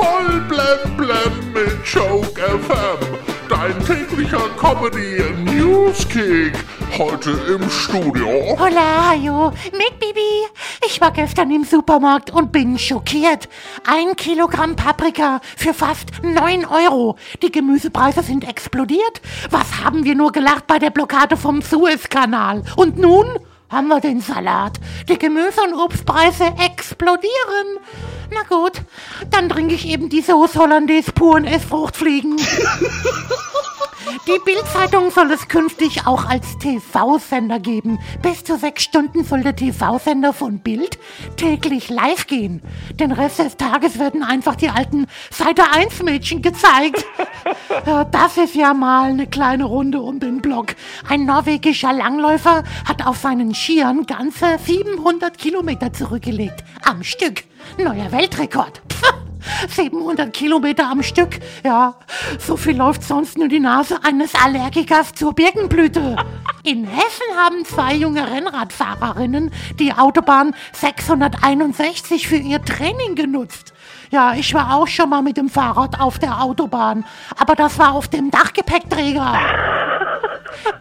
Voll blem blem mit Joke FM. Dein täglicher Comedy Newskick. Heute im Studio. Hola, hallo, mit Bibi. Ich war gestern im Supermarkt und bin schockiert. Ein Kilogramm Paprika für fast 9 Euro. Die Gemüsepreise sind explodiert. Was haben wir nur gelacht bei der Blockade vom Suezkanal? Und nun haben wir den Salat. Die Gemüse- und Obstpreise explodieren. Na gut, dann trinke ich eben die Sauce Hollandaise puren Essfruchtfliegen. Die Bildzeitung soll es künftig auch als TV-Sender geben. Bis zu sechs Stunden soll der TV-Sender von Bild täglich live gehen. Den Rest des Tages werden einfach die alten Seite 1 Mädchen gezeigt. Ja, das ist ja mal eine kleine Runde um den Block. Ein norwegischer Langläufer hat auf seinen Skiern ganze 700 Kilometer zurückgelegt. Am Stück. Neuer Weltrekord. Pff. 700 Kilometer am Stück. Ja, so viel läuft sonst nur die Nase eines Allergikers zur Birkenblüte. In Hessen haben zwei junge Rennradfahrerinnen die Autobahn 661 für ihr Training genutzt. Ja, ich war auch schon mal mit dem Fahrrad auf der Autobahn, aber das war auf dem Dachgepäckträger.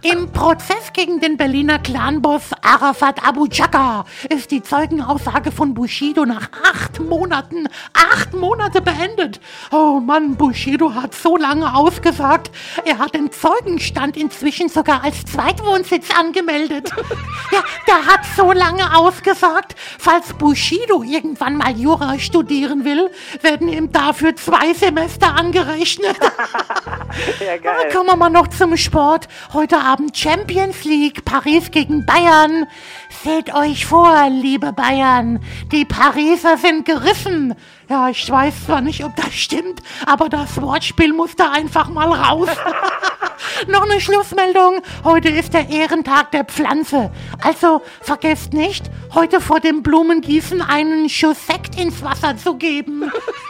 Im Prozess gegen den Berliner Clanboss Arafat Abu Chaka ist die Zeugenaussage von Bushido nach acht Monaten, acht Monate beendet. Oh Mann, Bushido hat so lange ausgesagt. Er hat den Zeugenstand inzwischen sogar als Zweitwohnsitz angemeldet. Ja, der hat so lange ausgesagt. Falls Bushido irgendwann mal Jura studieren will, werden ihm dafür zwei Semester angerechnet. Ja, geil. Kommen wir mal noch zum Sport. Heute Abend Champions League, Paris gegen Bayern. Seht euch vor, liebe Bayern, die Pariser sind gerissen. Ja, ich weiß zwar nicht, ob das stimmt, aber das Wortspiel muss da einfach mal raus. Noch eine Schlussmeldung. Heute ist der Ehrentag der Pflanze. Also vergesst nicht, heute vor dem Blumengießen einen Schuss Sekt ins Wasser zu geben.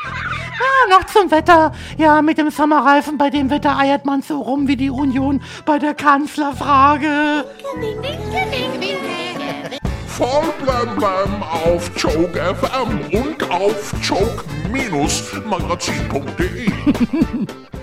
Ja, noch zum Wetter. Ja, mit dem Sommerreifen, bei dem Wetter eiert man so rum wie die Union bei der Kanzlerfrage. Voll blem blem auf Joke FM und auf joke-magazin.de.